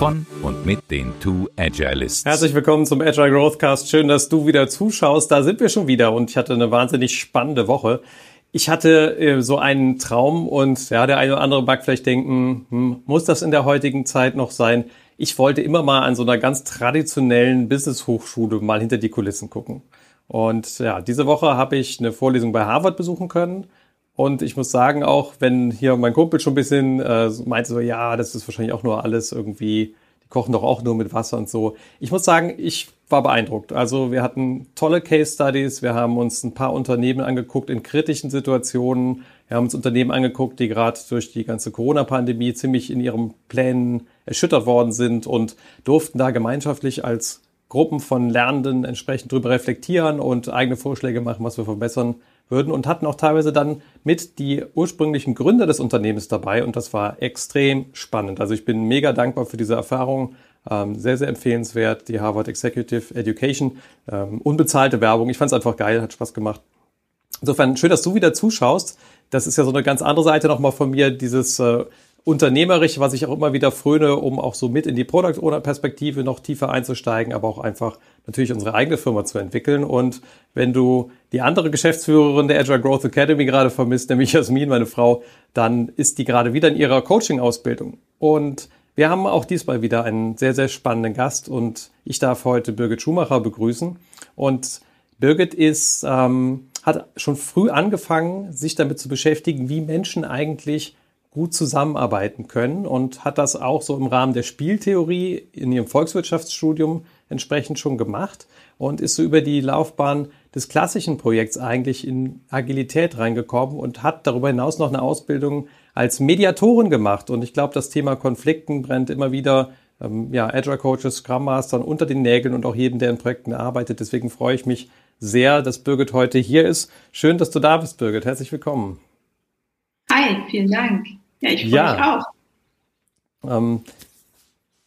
von und mit den Two Agilists. Herzlich willkommen zum Agile Growthcast. Schön, dass du wieder zuschaust. Da sind wir schon wieder und ich hatte eine wahnsinnig spannende Woche. Ich hatte äh, so einen Traum und ja, der eine oder andere mag vielleicht denken, hm, muss das in der heutigen Zeit noch sein? Ich wollte immer mal an so einer ganz traditionellen Business-Hochschule mal hinter die Kulissen gucken. Und ja, diese Woche habe ich eine Vorlesung bei Harvard besuchen können und ich muss sagen, auch wenn hier mein Kumpel schon ein bisschen äh, meinte, so, ja, das ist wahrscheinlich auch nur alles irgendwie, die kochen doch auch nur mit Wasser und so. Ich muss sagen, ich war beeindruckt. Also wir hatten tolle Case Studies, wir haben uns ein paar Unternehmen angeguckt in kritischen Situationen, wir haben uns Unternehmen angeguckt, die gerade durch die ganze Corona-Pandemie ziemlich in ihren Plänen erschüttert worden sind und durften da gemeinschaftlich als Gruppen von Lernenden entsprechend drüber reflektieren und eigene Vorschläge machen, was wir verbessern würden und hatten auch teilweise dann mit die ursprünglichen Gründer des Unternehmens dabei und das war extrem spannend. Also ich bin mega dankbar für diese Erfahrung. Ähm, sehr, sehr empfehlenswert, die Harvard Executive Education. Ähm, unbezahlte Werbung. Ich fand es einfach geil, hat Spaß gemacht. Insofern schön, dass du wieder zuschaust. Das ist ja so eine ganz andere Seite nochmal von mir, dieses äh, unternehmerisch, was ich auch immer wieder fröne, um auch so mit in die Product Owner Perspektive noch tiefer einzusteigen, aber auch einfach natürlich unsere eigene Firma zu entwickeln. Und wenn du die andere Geschäftsführerin der Agile Growth Academy gerade vermisst, nämlich Jasmin, meine Frau, dann ist die gerade wieder in ihrer Coaching-Ausbildung. Und wir haben auch diesmal wieder einen sehr, sehr spannenden Gast und ich darf heute Birgit Schumacher begrüßen. Und Birgit ist, ähm, hat schon früh angefangen, sich damit zu beschäftigen, wie Menschen eigentlich gut zusammenarbeiten können und hat das auch so im Rahmen der Spieltheorie in ihrem Volkswirtschaftsstudium entsprechend schon gemacht und ist so über die Laufbahn des klassischen Projekts eigentlich in Agilität reingekommen und hat darüber hinaus noch eine Ausbildung als Mediatorin gemacht. Und ich glaube, das Thema Konflikten brennt immer wieder ähm, ja, Agile Coaches, Scrum Mastern unter den Nägeln und auch jedem, der in Projekten arbeitet. Deswegen freue ich mich sehr, dass Birgit heute hier ist. Schön, dass du da bist, Birgit. Herzlich willkommen. Hi, vielen Dank. Ja, ich freue ja. mich auch. Ähm,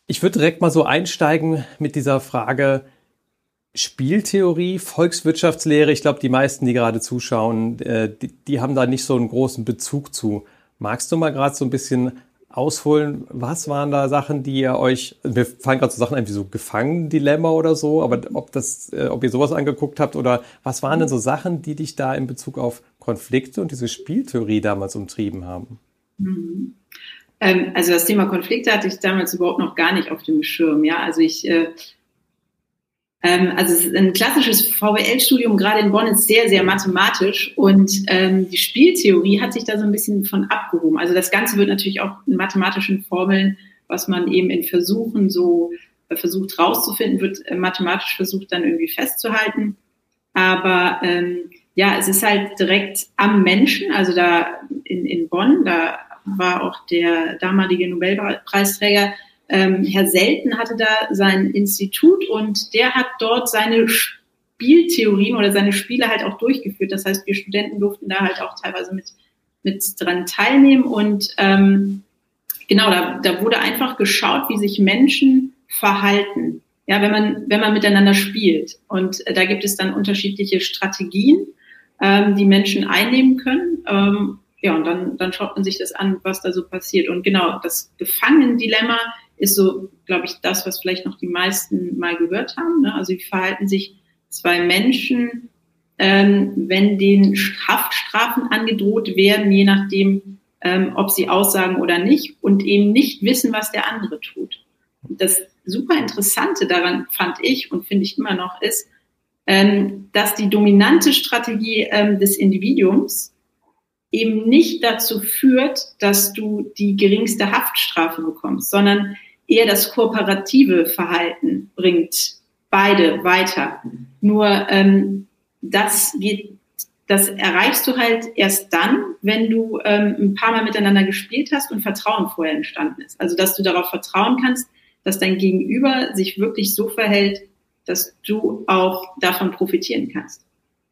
ich würde direkt mal so einsteigen mit dieser Frage Spieltheorie, Volkswirtschaftslehre. Ich glaube, die meisten, die gerade zuschauen, äh, die, die, haben da nicht so einen großen Bezug zu. Magst du mal gerade so ein bisschen ausholen, was waren da Sachen, die ihr euch, mir fallen gerade so Sachen ein wie so Gefangen-Dilemma oder so, aber ob das, äh, ob ihr sowas angeguckt habt oder was waren denn so Sachen, die dich da in Bezug auf Konflikte und diese Spieltheorie damals umtrieben haben? Mhm. Ähm, also das Thema Konflikte hatte ich damals überhaupt noch gar nicht auf dem Schirm. Ja, also ich, äh, ähm, also ein klassisches VWL-Studium gerade in Bonn ist sehr, sehr mathematisch und ähm, die Spieltheorie hat sich da so ein bisschen von abgehoben. Also das Ganze wird natürlich auch in mathematischen Formeln, was man eben in Versuchen so äh, versucht rauszufinden, wird äh, mathematisch versucht dann irgendwie festzuhalten. Aber ähm, ja, es ist halt direkt am Menschen, also da in, in Bonn, da war auch der damalige Nobelpreisträger ähm, Herr Selten hatte da sein Institut und der hat dort seine Spieltheorien oder seine Spiele halt auch durchgeführt. Das heißt, wir Studenten durften da halt auch teilweise mit, mit dran teilnehmen und ähm, genau, da, da wurde einfach geschaut, wie sich Menschen verhalten. Ja, wenn man, wenn man miteinander spielt. Und äh, da gibt es dann unterschiedliche Strategien ähm, die Menschen einnehmen können. Ähm, ja, und dann, dann schaut man sich das an, was da so passiert. Und genau, das Gefangen-Dilemma ist so, glaube ich, das, was vielleicht noch die meisten mal gehört haben. Ne? Also wie verhalten sich zwei Menschen, ähm, wenn denen Haftstrafen angedroht werden, je nachdem, ähm, ob sie aussagen oder nicht und eben nicht wissen, was der andere tut. Das super Interessante daran fand ich und finde ich immer noch ist, ähm, dass die dominante Strategie ähm, des Individuums eben nicht dazu führt, dass du die geringste Haftstrafe bekommst, sondern eher das kooperative Verhalten bringt beide weiter. Nur ähm, das geht, das erreichst du halt erst dann, wenn du ähm, ein paar Mal miteinander gespielt hast und Vertrauen vorher entstanden ist. Also dass du darauf vertrauen kannst, dass dein Gegenüber sich wirklich so verhält, dass du auch davon profitieren kannst.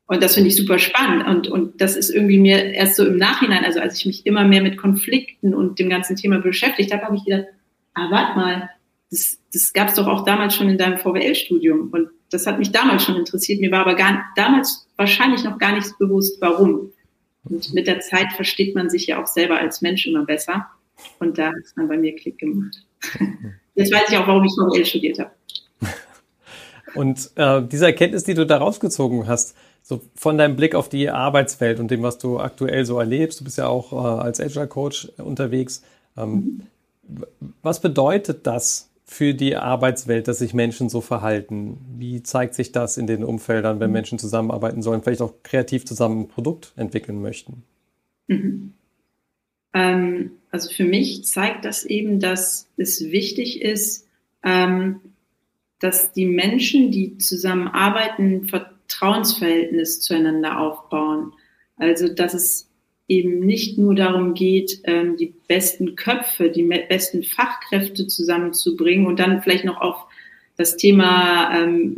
Und das finde ich super spannend. Und, und das ist irgendwie mir erst so im Nachhinein, also als ich mich immer mehr mit Konflikten und dem ganzen Thema beschäftigt habe, habe ich gedacht, ah, warte mal, das, das gab es doch auch damals schon in deinem VWL-Studium. Und das hat mich damals schon interessiert. Mir war aber gar, damals wahrscheinlich noch gar nicht bewusst, warum. Und mit der Zeit versteht man sich ja auch selber als Mensch immer besser. Und da hat es dann bei mir Klick gemacht. Jetzt weiß ich auch, warum ich VWL studiert habe. Und äh, diese Erkenntnis, die du da rausgezogen hast, so von deinem Blick auf die Arbeitswelt und dem, was du aktuell so erlebst, du bist ja auch äh, als Agile Coach unterwegs. Ähm. Was bedeutet das für die Arbeitswelt, dass sich Menschen so verhalten? Wie zeigt sich das in den Umfeldern, wenn mhm. Menschen zusammenarbeiten sollen, vielleicht auch kreativ zusammen ein Produkt entwickeln möchten? Mhm. Ähm, also für mich zeigt das eben, dass es wichtig ist, ähm, dass die Menschen, die zusammenarbeiten, Vertrauensverhältnis zueinander aufbauen. Also dass es eben nicht nur darum geht, ähm, die besten Köpfe, die besten Fachkräfte zusammenzubringen und dann vielleicht noch auf das Thema ähm,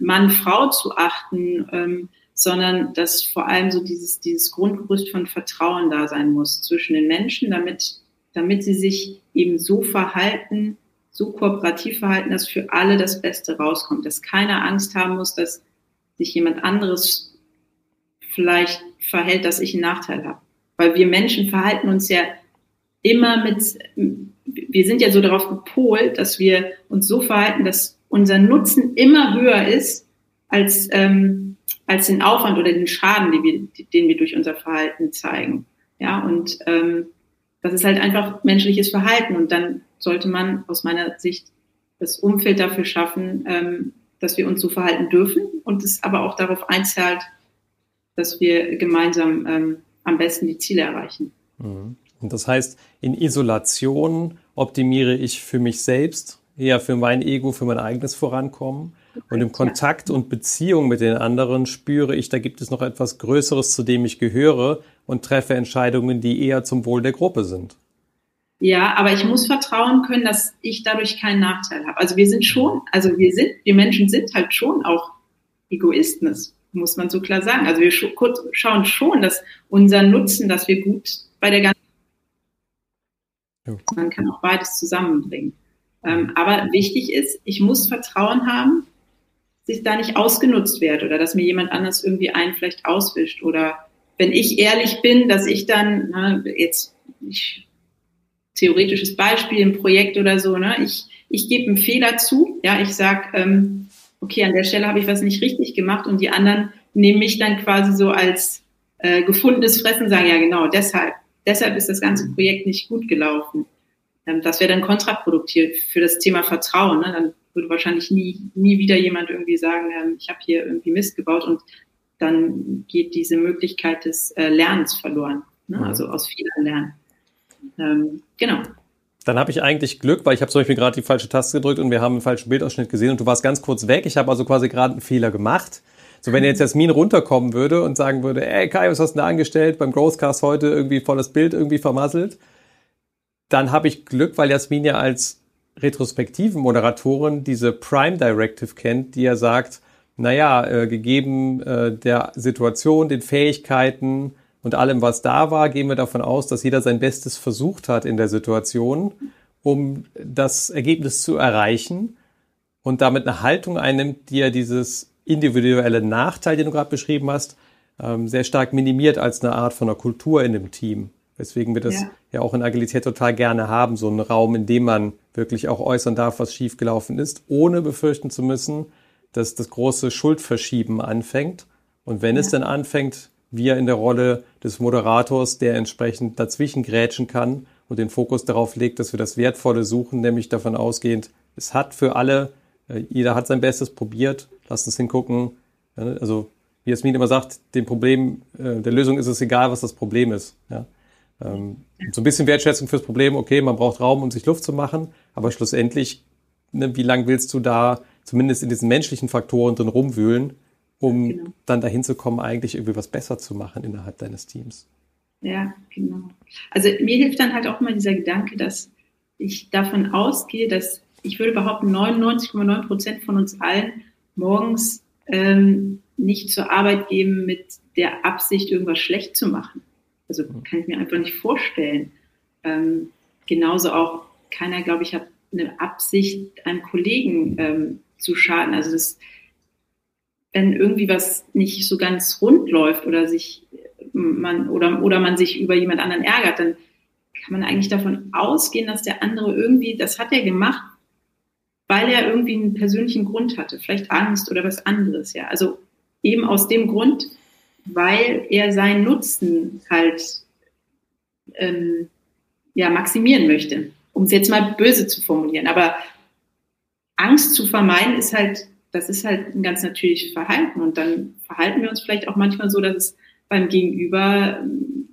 Mann-Frau zu achten, ähm, sondern dass vor allem so dieses, dieses Grundgerüst von Vertrauen da sein muss zwischen den Menschen, damit, damit sie sich eben so verhalten, so kooperativ verhalten, dass für alle das Beste rauskommt, dass keiner Angst haben muss, dass sich jemand anderes vielleicht verhält, dass ich einen Nachteil habe. Weil wir Menschen verhalten uns ja immer mit, wir sind ja so darauf gepolt, dass wir uns so verhalten, dass unser Nutzen immer höher ist als, ähm, als den Aufwand oder den Schaden, den wir, den wir durch unser Verhalten zeigen. Ja, und ähm, das ist halt einfach menschliches Verhalten. Und dann sollte man aus meiner Sicht das Umfeld dafür schaffen, ähm, dass wir uns so verhalten dürfen und es aber auch darauf einzahlt, dass wir gemeinsam ähm, am besten die Ziele erreichen. Mhm. Und das heißt, in Isolation optimiere ich für mich selbst, eher für mein Ego, für mein eigenes Vorankommen. Und im Kontakt und Beziehung mit den anderen spüre ich, da gibt es noch etwas Größeres, zu dem ich gehöre und treffe Entscheidungen, die eher zum Wohl der Gruppe sind. Ja, aber ich muss vertrauen können, dass ich dadurch keinen Nachteil habe. Also wir sind schon, also wir sind, wir Menschen sind halt schon auch Egoisten, das muss man so klar sagen. Also wir schauen schon, dass unser Nutzen, dass wir gut bei der ganzen, man kann auch beides zusammenbringen. Ähm, aber wichtig ist, ich muss Vertrauen haben, dass ich da nicht ausgenutzt werde oder dass mir jemand anders irgendwie einen vielleicht auswischt oder wenn ich ehrlich bin, dass ich dann, na, jetzt ich, theoretisches Beispiel im Projekt oder so, ne, ich, ich gebe einen Fehler zu, ja, ich sag, ähm, okay, an der Stelle habe ich was nicht richtig gemacht und die anderen nehmen mich dann quasi so als äh, gefundenes Fressen, sagen, ja genau, deshalb, deshalb ist das ganze Projekt nicht gut gelaufen. Ähm, das wäre dann kontraproduktiv für das Thema Vertrauen. Ne? Dann würde wahrscheinlich nie, nie wieder jemand irgendwie sagen, ähm, ich habe hier irgendwie Mist gebaut und dann geht diese Möglichkeit des äh, Lernens verloren. Ne? Mhm. Also aus Fehlern lernen. Ähm, genau. Dann habe ich eigentlich Glück, weil ich habe zum Beispiel gerade die falsche Taste gedrückt und wir haben einen falschen Bildausschnitt gesehen und du warst ganz kurz weg. Ich habe also quasi gerade einen Fehler gemacht. So, wenn jetzt Jasmin runterkommen würde und sagen würde, ey Kai, was hast du da angestellt beim Growthcast heute irgendwie volles Bild irgendwie vermasselt, dann habe ich Glück, weil Jasmin ja als retrospektiven Moderatorin diese Prime Directive kennt, die ja sagt, naja, äh, gegeben äh, der Situation, den Fähigkeiten und allem, was da war, gehen wir davon aus, dass jeder sein Bestes versucht hat in der Situation, um das Ergebnis zu erreichen und damit eine Haltung einnimmt, die ja dieses individuelle Nachteil, den du gerade beschrieben hast, ähm, sehr stark minimiert als eine Art von einer Kultur in dem Team. Weswegen wir das ja. ja. auch in Agilität total gerne haben, so einen Raum, in dem man wirklich auch äußern darf, was schiefgelaufen ist, ohne befürchten zu müssen, dass das große Schuldverschieben anfängt. Und wenn ja. es dann anfängt, wir in der Rolle des Moderators, der entsprechend dazwischen grätschen kann und den Fokus darauf legt, dass wir das Wertvolle suchen, nämlich davon ausgehend, es hat für alle, äh, jeder hat sein Bestes probiert, lasst uns hingucken. Also, wie Jasmin immer sagt, dem Problem, äh, der Lösung ist es egal, was das Problem ist. Ja? Ähm, so ein bisschen Wertschätzung fürs Problem, okay, man braucht Raum, um sich Luft zu machen, aber schlussendlich, ne, wie lange willst du da zumindest in diesen menschlichen Faktoren drin rumwühlen, um genau. dann dahin zu kommen, eigentlich irgendwie was besser zu machen innerhalb deines Teams? Ja, genau. Also mir hilft dann halt auch mal dieser Gedanke, dass ich davon ausgehe, dass ich würde behaupten, 99,9 Prozent von uns allen morgens ähm, nicht zur Arbeit gehen mit der Absicht, irgendwas schlecht zu machen. Also kann ich mir einfach nicht vorstellen. Ähm, genauso auch keiner, glaube ich, hat eine Absicht, einem Kollegen ähm, zu schaden. Also das, wenn irgendwie was nicht so ganz rund läuft oder sich man oder, oder man sich über jemand anderen ärgert, dann kann man eigentlich davon ausgehen, dass der andere irgendwie, das hat er gemacht, weil er irgendwie einen persönlichen Grund hatte, vielleicht Angst oder was anderes, ja. Also eben aus dem Grund, weil er seinen Nutzen halt ähm, ja, maximieren möchte, um es jetzt mal böse zu formulieren. Aber Angst zu vermeiden ist halt, das ist halt ein ganz natürliches Verhalten. Und dann verhalten wir uns vielleicht auch manchmal so, dass es beim Gegenüber ähm,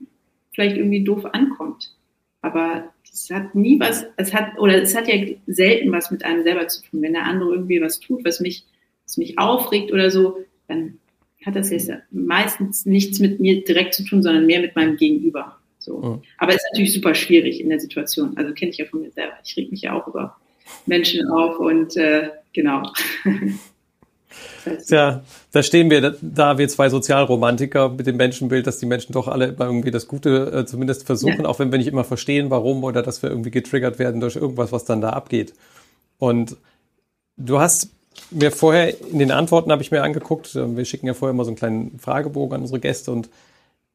vielleicht irgendwie doof ankommt. Aber es hat nie was, es hat, oder es hat ja selten was mit einem selber zu tun. Wenn der andere irgendwie was tut, was mich, was mich aufregt oder so, dann hat das jetzt meistens nichts mit mir direkt zu tun, sondern mehr mit meinem Gegenüber. So. Mhm. Aber es ist natürlich super schwierig in der Situation. Also kenne ich ja von mir selber. Ich reg mich ja auch über Menschen auf und äh, genau. Ja, da stehen wir, da wir zwei Sozialromantiker mit dem Menschenbild, dass die Menschen doch alle immer irgendwie das Gute äh, zumindest versuchen, ja. auch wenn wir nicht immer verstehen, warum oder dass wir irgendwie getriggert werden durch irgendwas, was dann da abgeht. Und du hast mir vorher in den Antworten habe ich mir angeguckt, äh, wir schicken ja vorher immer so einen kleinen Fragebogen an unsere Gäste und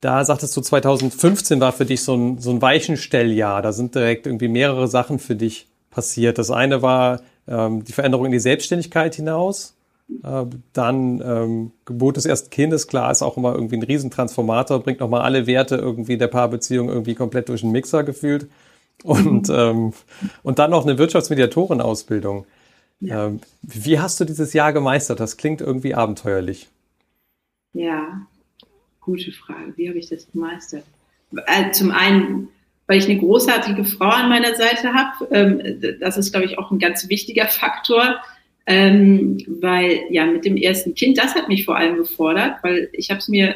da sagtest du, 2015 war für dich so ein, so ein Weichenstelljahr. Da sind direkt irgendwie mehrere Sachen für dich passiert. Das eine war ähm, die Veränderung in die Selbstständigkeit hinaus. Äh, dann ähm, Geburt des ersten Kindes, klar, ist auch immer irgendwie ein Riesentransformator, bringt nochmal alle Werte irgendwie der Paarbeziehung irgendwie komplett durch den Mixer gefühlt. Und, ähm, und dann noch eine Wirtschaftsmediatorin-Ausbildung. Ja. Ähm, wie hast du dieses Jahr gemeistert? Das klingt irgendwie abenteuerlich. Ja, gute Frage. Wie habe ich das gemeistert? Äh, zum einen, weil ich eine großartige Frau an meiner Seite habe. Ähm, das ist, glaube ich, auch ein ganz wichtiger Faktor. Ähm, weil ja mit dem ersten Kind, das hat mich vor allem gefordert, weil ich habe es mir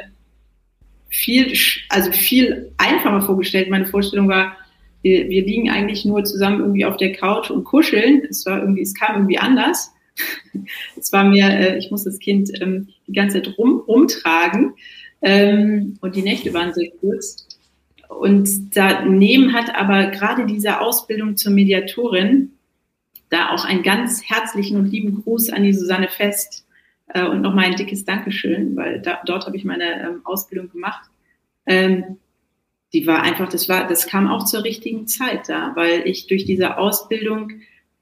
viel, also viel einfacher vorgestellt. Meine Vorstellung war, wir, wir liegen eigentlich nur zusammen irgendwie auf der Couch und kuscheln. Es war irgendwie, es kam irgendwie anders. es war mir, äh, ich muss das Kind ähm, die ganze Zeit rum, rumtragen ähm, und die Nächte waren sehr kurz. Und daneben hat aber gerade diese Ausbildung zur Mediatorin da auch einen ganz herzlichen und lieben Gruß an die Susanne Fest äh, und nochmal ein dickes Dankeschön, weil da, dort habe ich meine ähm, Ausbildung gemacht. Ähm, die war einfach, das war, das kam auch zur richtigen Zeit da, weil ich durch diese Ausbildung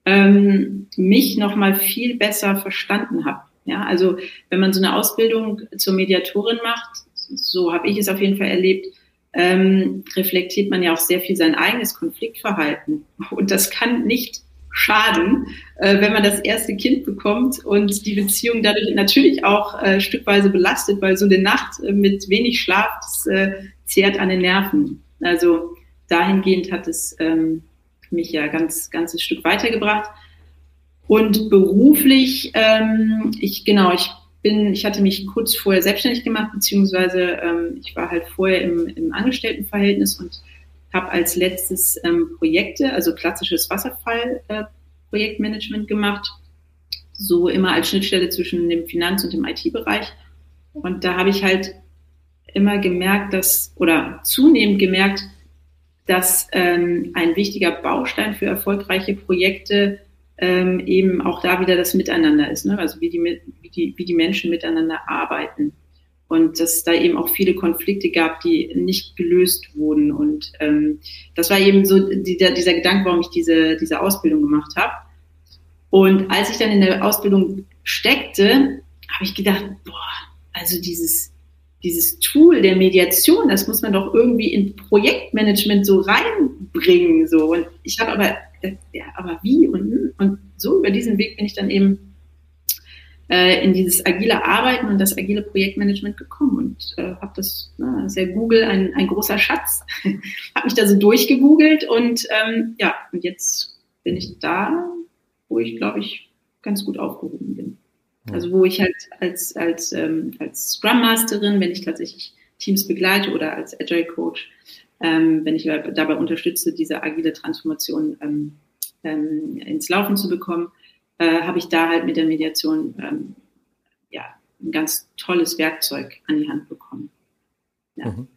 ähm, mich nochmal viel besser verstanden habe. Ja, also wenn man so eine Ausbildung zur Mediatorin macht, so habe ich es auf jeden Fall erlebt, ähm, reflektiert man ja auch sehr viel sein eigenes Konfliktverhalten. Und das kann nicht schaden, äh, wenn man das erste Kind bekommt und die Beziehung dadurch natürlich auch äh, stückweise belastet, weil so eine Nacht äh, mit wenig Schlaf, das äh, zehrt an den Nerven. Also dahingehend hat es ähm, mich ja ganz ganzes Stück weitergebracht. Und beruflich, ähm, ich genau, ich bin, ich hatte mich kurz vorher selbstständig gemacht, beziehungsweise ähm, ich war halt vorher im, im Angestelltenverhältnis und habe als letztes ähm, Projekte, also klassisches Wasserfall-Projektmanagement äh, gemacht, so immer als Schnittstelle zwischen dem Finanz- und dem IT-Bereich. Und da habe ich halt immer gemerkt, dass, oder zunehmend gemerkt, dass ähm, ein wichtiger Baustein für erfolgreiche Projekte ähm, eben auch da wieder das Miteinander ist, ne? also wie die, wie, die, wie die Menschen miteinander arbeiten. Und dass da eben auch viele Konflikte gab, die nicht gelöst wurden. Und ähm, das war eben so dieser, dieser Gedanke, warum ich diese, diese Ausbildung gemacht habe. Und als ich dann in der Ausbildung steckte, habe ich gedacht, boah, also dieses, dieses Tool der Mediation, das muss man doch irgendwie in Projektmanagement so reinbringen. So. Und ich habe aber ja, aber wie und, und so über diesen Weg bin ich dann eben äh, in dieses agile Arbeiten und das agile Projektmanagement gekommen. Und äh, habe das, na, ist ja Google ein, ein großer Schatz, habe mich da so durchgegoogelt und ähm, ja, und jetzt bin ich da, wo ich glaube ich ganz gut aufgehoben bin. Also wo ich halt als, als, ähm, als Scrum Masterin, wenn ich tatsächlich Teams begleite oder als Agile Coach, ähm, wenn ich dabei unterstütze, diese agile Transformation ähm, ähm, ins Laufen zu bekommen, äh, habe ich da halt mit der Mediation ähm, ja, ein ganz tolles Werkzeug an die Hand bekommen. Ja. Mhm.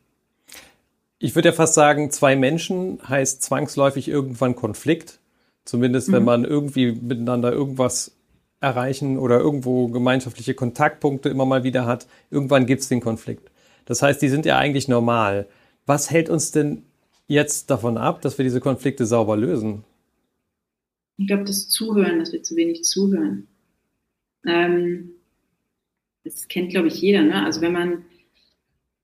Ich würde ja fast sagen, zwei Menschen heißt zwangsläufig irgendwann Konflikt. Zumindest mhm. wenn man irgendwie miteinander irgendwas erreichen oder irgendwo gemeinschaftliche Kontaktpunkte immer mal wieder hat. Irgendwann gibt es den Konflikt. Das heißt, die sind ja eigentlich normal. Was hält uns denn jetzt davon ab, dass wir diese Konflikte sauber lösen? Ich glaube, das Zuhören, dass wir zu wenig zuhören. Ähm, das kennt, glaube ich, jeder. Ne? Also wenn man,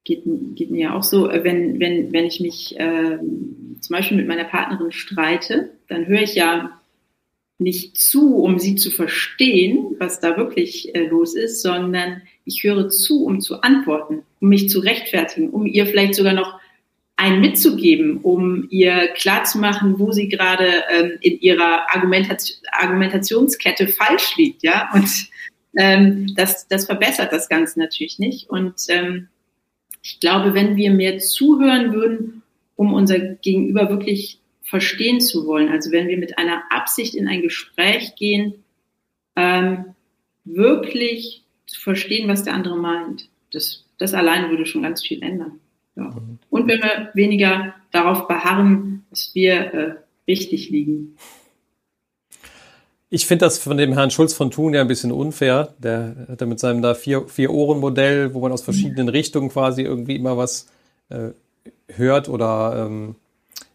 geht, geht mir ja auch so, äh, wenn, wenn, wenn ich mich ähm, zum Beispiel mit meiner Partnerin streite, dann höre ich ja nicht zu, um sie zu verstehen, was da wirklich äh, los ist, sondern ich höre zu, um zu antworten, um mich zu rechtfertigen, um ihr vielleicht sogar noch einen mitzugeben, um ihr klarzumachen, wo sie gerade ähm, in ihrer Argumentation, Argumentationskette falsch liegt, ja. Und ähm, das, das verbessert das Ganze natürlich nicht. Und ähm, ich glaube, wenn wir mehr zuhören würden, um unser Gegenüber wirklich verstehen zu wollen, also wenn wir mit einer Absicht in ein Gespräch gehen, ähm, wirklich zu verstehen, was der andere meint, das, das alleine würde schon ganz viel ändern. Ja. Und wenn wir weniger darauf beharren, dass wir äh, richtig liegen. Ich finde das von dem Herrn Schulz von Thun ja ein bisschen unfair. Der hat ja mit seinem da vier, vier Ohren Modell, wo man aus verschiedenen Richtungen quasi irgendwie immer was äh, hört oder ähm,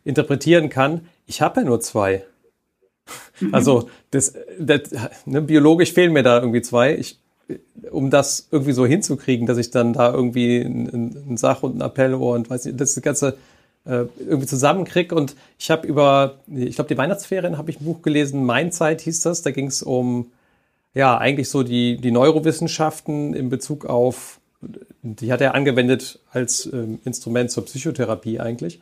interpretieren kann. Ich habe ja nur zwei. Mhm. Also das, das ne, biologisch fehlen mir da irgendwie zwei. Ich, um das irgendwie so hinzukriegen, dass ich dann da irgendwie einen Sach- und ein Appellohr und weiß nicht, das ganze äh, irgendwie zusammenkriege. Und ich habe über, ich glaube, die Weihnachtsferien habe ich ein Buch gelesen, Mein Zeit hieß das. Da ging es um, ja, eigentlich so die, die Neurowissenschaften in Bezug auf, die hat er angewendet als ähm, Instrument zur Psychotherapie eigentlich.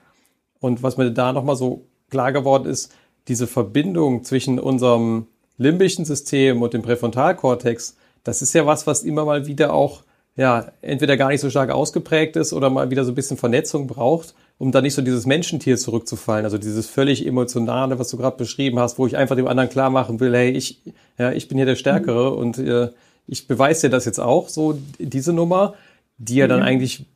Und was mir da nochmal so klar geworden ist, diese Verbindung zwischen unserem limbischen System und dem Präfrontalkortex, das ist ja was, was immer mal wieder auch, ja, entweder gar nicht so stark ausgeprägt ist oder mal wieder so ein bisschen Vernetzung braucht um da nicht so dieses Menschentier zurückzufallen, also dieses völlig emotionale, was du gerade beschrieben hast, wo ich einfach dem anderen klar machen will, hey, ich, ja, ich bin hier der Stärkere mhm. und äh, ich beweise dir das jetzt auch, so diese Nummer, die ja dann mhm. eigentlich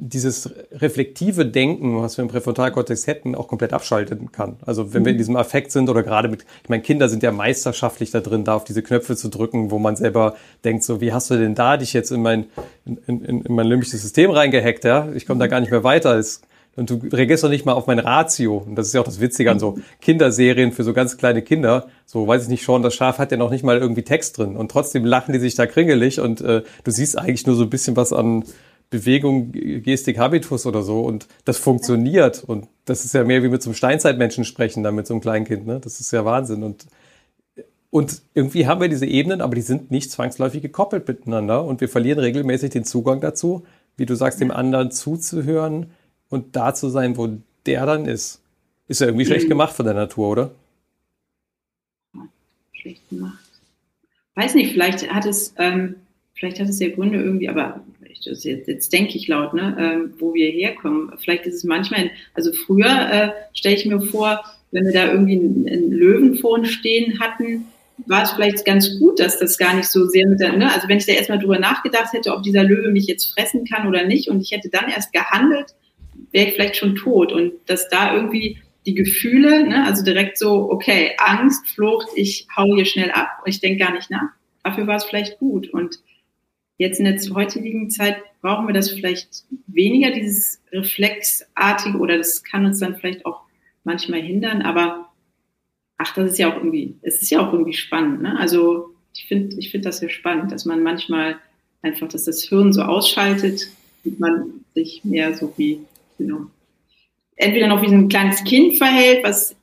dieses reflektive Denken, was wir im Präfrontalkortex hätten, auch komplett abschalten kann. Also wenn mhm. wir in mhm. diesem Affekt sind oder gerade mit, ich meine, Kinder sind ja meisterschaftlich da drin, da auf diese Knöpfe zu drücken, wo man selber denkt, so, wie hast du denn da dich jetzt in mein, in, in, in mein limbisches System reingehackt, ja? Ich komme da mhm. gar nicht mehr weiter. Es und du reagierst doch nicht mal auf mein Ratio. Und das ist ja auch das Witzige an so Kinderserien für so ganz kleine Kinder. So, weiß ich nicht, schon, das Schaf hat ja noch nicht mal irgendwie Text drin. Und trotzdem lachen die sich da kringelig und äh, du siehst eigentlich nur so ein bisschen was an Bewegung, Gestik, Habitus oder so. Und das funktioniert. Und das ist ja mehr wie mit so einem Steinzeitmenschen sprechen, dann mit so einem Kleinkind. Ne? Das ist ja Wahnsinn. Und und irgendwie haben wir diese Ebenen, aber die sind nicht zwangsläufig gekoppelt miteinander und wir verlieren regelmäßig den Zugang dazu, wie du sagst, dem anderen zuzuhören, und da zu sein, wo der dann ist. Ist ja irgendwie schlecht gemacht von der Natur, oder? Schlecht gemacht. Weiß nicht, vielleicht hat es, ähm, vielleicht hat es ja Gründe irgendwie, aber jetzt, jetzt denke ich laut, ne, ähm, wo wir herkommen. Vielleicht ist es manchmal, also früher äh, stelle ich mir vor, wenn wir da irgendwie einen, einen Löwen vor uns stehen hatten, war es vielleicht ganz gut, dass das gar nicht so sehr mit der, ne? also wenn ich da erstmal drüber nachgedacht hätte, ob dieser Löwe mich jetzt fressen kann oder nicht und ich hätte dann erst gehandelt, wäre ich vielleicht schon tot. Und dass da irgendwie die Gefühle, ne, also direkt so, okay, Angst, Flucht, ich hau hier schnell ab und ich denke gar nicht nach. Dafür war es vielleicht gut. Und jetzt in der heutigen Zeit brauchen wir das vielleicht weniger, dieses Reflexartige, oder das kann uns dann vielleicht auch manchmal hindern, aber ach, das ist ja auch irgendwie, es ist ja auch irgendwie spannend. Ne? Also ich finde ich finde das ja spannend, dass man manchmal einfach, dass das Hirn so ausschaltet und man sich mehr so wie genau. Entweder noch wie ein kleines Kind verhält, was,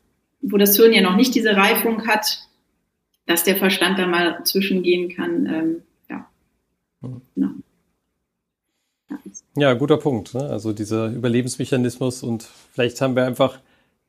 wo das Hirn ja noch nicht diese Reifung hat, dass der Verstand da mal zwischengehen kann. Ähm. Genau. Ja, guter Punkt. Ne? Also dieser Überlebensmechanismus und vielleicht haben wir einfach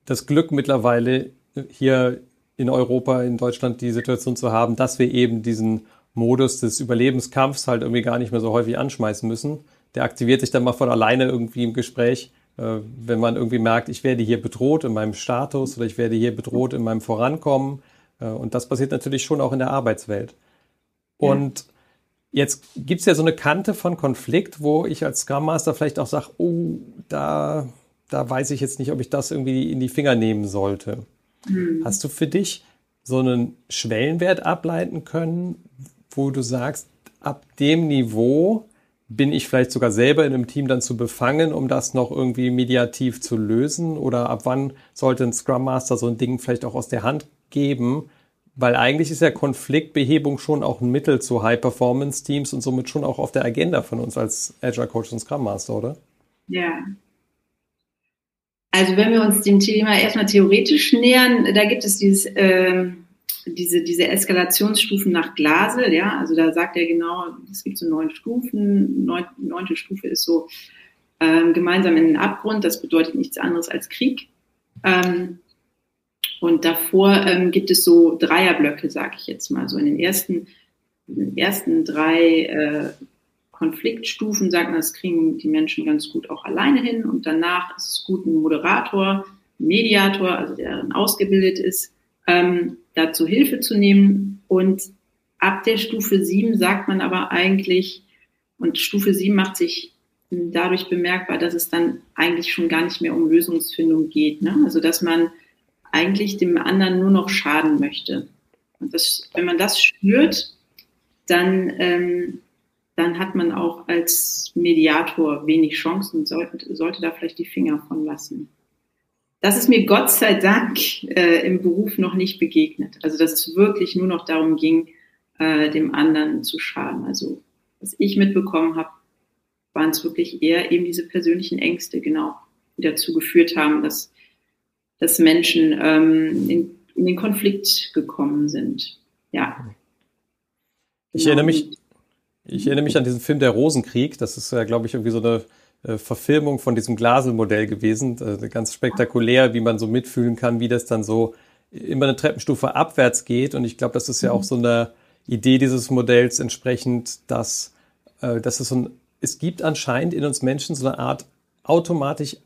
das Glück mittlerweile hier in Europa, in Deutschland die Situation zu haben, dass wir eben diesen Modus des Überlebenskampfs halt irgendwie gar nicht mehr so häufig anschmeißen müssen. Der aktiviert sich dann mal von alleine irgendwie im Gespräch äh, wenn man irgendwie merkt, ich werde hier bedroht in meinem Status oder ich werde hier bedroht in meinem Vorankommen. Äh, und das passiert natürlich schon auch in der Arbeitswelt. Und jetzt gibt es ja so eine Kante von Konflikt, wo ich als Scrum Master vielleicht auch sage, oh, da, da weiß ich jetzt nicht, ob ich das irgendwie in die Finger nehmen sollte. Mhm. Hast du für dich so einen Schwellenwert ableiten können, wo du sagst, ab dem Niveau bin ich vielleicht sogar selber in einem Team dann zu befangen, um das noch irgendwie mediativ zu lösen? Oder ab wann sollte ein Scrum Master so ein Ding vielleicht auch aus der Hand geben? Weil eigentlich ist ja Konfliktbehebung schon auch ein Mittel zu High-Performance-Teams und somit schon auch auf der Agenda von uns als Agile Coach und Scrum Master, oder? Ja. Also wenn wir uns dem Thema erstmal theoretisch nähern, da gibt es dieses ähm diese, diese Eskalationsstufen nach Glasel, ja, also da sagt er genau, es gibt so neun Stufen, neun, neunte Stufe ist so ähm, gemeinsam in den Abgrund, das bedeutet nichts anderes als Krieg. Ähm, und davor ähm, gibt es so Dreierblöcke, sage ich jetzt mal, so in den ersten, in den ersten drei äh, Konfliktstufen sagt man, das kriegen die Menschen ganz gut auch alleine hin und danach ist es gut, ein Moderator, Mediator, also der dann ausgebildet ist, ähm, dazu Hilfe zu nehmen. Und ab der Stufe 7 sagt man aber eigentlich, und Stufe 7 macht sich dadurch bemerkbar, dass es dann eigentlich schon gar nicht mehr um Lösungsfindung geht. Ne? Also dass man eigentlich dem anderen nur noch schaden möchte. Und das, wenn man das spürt, dann, ähm, dann hat man auch als Mediator wenig Chancen und sollte, sollte da vielleicht die Finger von lassen. Das ist mir Gott sei Dank äh, im Beruf noch nicht begegnet. Also dass es wirklich nur noch darum ging, äh, dem anderen zu schaden. Also was ich mitbekommen habe, waren es wirklich eher eben diese persönlichen Ängste, genau, die dazu geführt haben, dass, dass Menschen ähm, in, in den Konflikt gekommen sind. Ja. Ich genau. erinnere mich, ich erinnere mich an diesen Film Der Rosenkrieg. Das ist ja, glaube ich, irgendwie so eine äh, Verfilmung von diesem Glaselmodell gewesen. Äh, ganz spektakulär, wie man so mitfühlen kann, wie das dann so immer eine Treppenstufe abwärts geht. Und ich glaube, das ist ja auch so eine Idee dieses Modells entsprechend, dass, äh, dass es so ein, es gibt anscheinend in uns Menschen so eine Art automatisch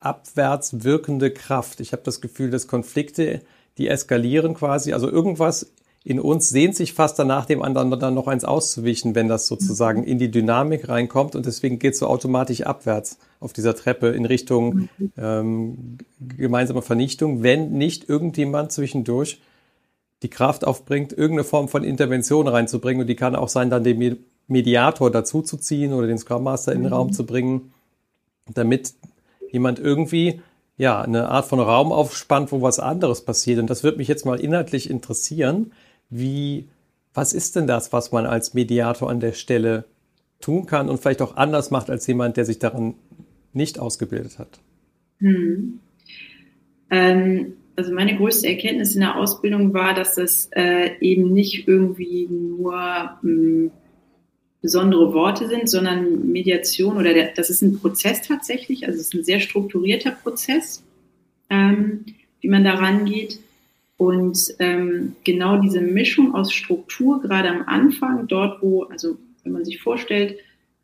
abwärts wirkende Kraft. Ich habe das Gefühl, dass Konflikte, die eskalieren quasi, also irgendwas in uns sehnt sich fast danach, dem anderen dann noch eins auszuwischen, wenn das sozusagen in die Dynamik reinkommt. Und deswegen geht es so automatisch abwärts auf dieser Treppe in Richtung ähm, gemeinsame Vernichtung, wenn nicht irgendjemand zwischendurch die Kraft aufbringt, irgendeine Form von Intervention reinzubringen. Und die kann auch sein, dann den Mediator dazuzuziehen oder den Scrum Master in den Raum zu bringen, damit jemand irgendwie ja, eine Art von Raum aufspannt, wo was anderes passiert. Und das würde mich jetzt mal inhaltlich interessieren. Wie, was ist denn das, was man als Mediator an der Stelle tun kann und vielleicht auch anders macht als jemand, der sich daran nicht ausgebildet hat? Hm. Ähm, also meine größte Erkenntnis in der Ausbildung war, dass das äh, eben nicht irgendwie nur mh, hm, besondere Worte sind, sondern Mediation oder der, das ist ein Prozess tatsächlich, also es ist ein sehr strukturierter Prozess, ähm, wie man da rangeht. Und ähm, genau diese Mischung aus Struktur, gerade am Anfang, dort wo, also wenn man sich vorstellt,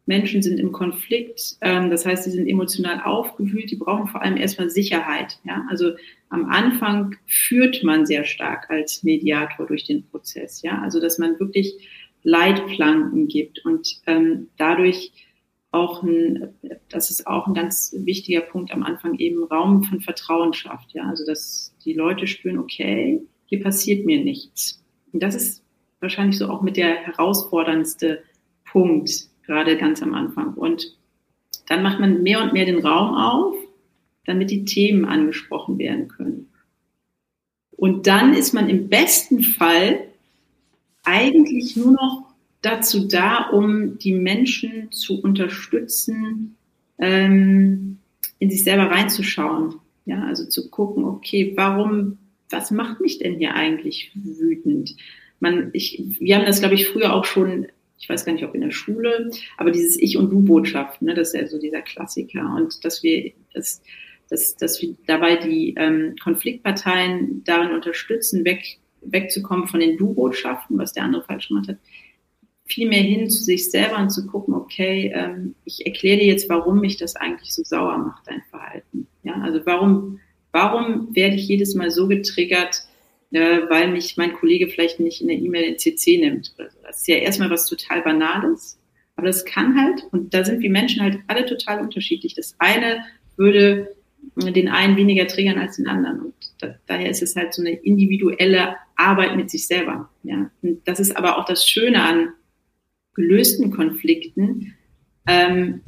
Menschen sind im Konflikt, ähm, das heißt, sie sind emotional aufgewühlt, die brauchen vor allem erstmal Sicherheit. Ja? Also am Anfang führt man sehr stark als Mediator durch den Prozess. Ja? Also dass man wirklich Leitplanken gibt und ähm, dadurch auch ein, das ist auch ein ganz wichtiger Punkt am Anfang, eben Raum von Vertrauen schafft. Ja, also dass die Leute spüren, okay, hier passiert mir nichts. Und das ist wahrscheinlich so auch mit der herausforderndste Punkt, gerade ganz am Anfang. Und dann macht man mehr und mehr den Raum auf, damit die Themen angesprochen werden können. Und dann ist man im besten Fall eigentlich nur noch dazu da, um die Menschen zu unterstützen, ähm, in sich selber reinzuschauen. Ja, also zu gucken, okay, warum, was macht mich denn hier eigentlich wütend? Man, ich, wir haben das, glaube ich, früher auch schon, ich weiß gar nicht, ob in der Schule, aber dieses Ich- und Du-Botschaft, ne, das ist ja so dieser Klassiker. Und dass wir, dass, dass, dass wir dabei die ähm, Konfliktparteien darin unterstützen, weg, wegzukommen von den Du-Botschaften, was der andere falsch gemacht hat, viel mehr hin zu sich selber und zu gucken, okay, ähm, ich erkläre dir jetzt, warum mich das eigentlich so sauer macht, dein Verhalten. Ja, also warum, warum werde ich jedes Mal so getriggert, äh, weil mich mein Kollege vielleicht nicht in der E-Mail in CC nimmt. Das ist ja erstmal was total Banales, aber das kann halt, und da sind wir Menschen halt alle total unterschiedlich. Das eine würde den einen weniger triggern als den anderen. Und da, daher ist es halt so eine individuelle Arbeit mit sich selber. Ja. Und das ist aber auch das Schöne an gelösten Konflikten, ähm,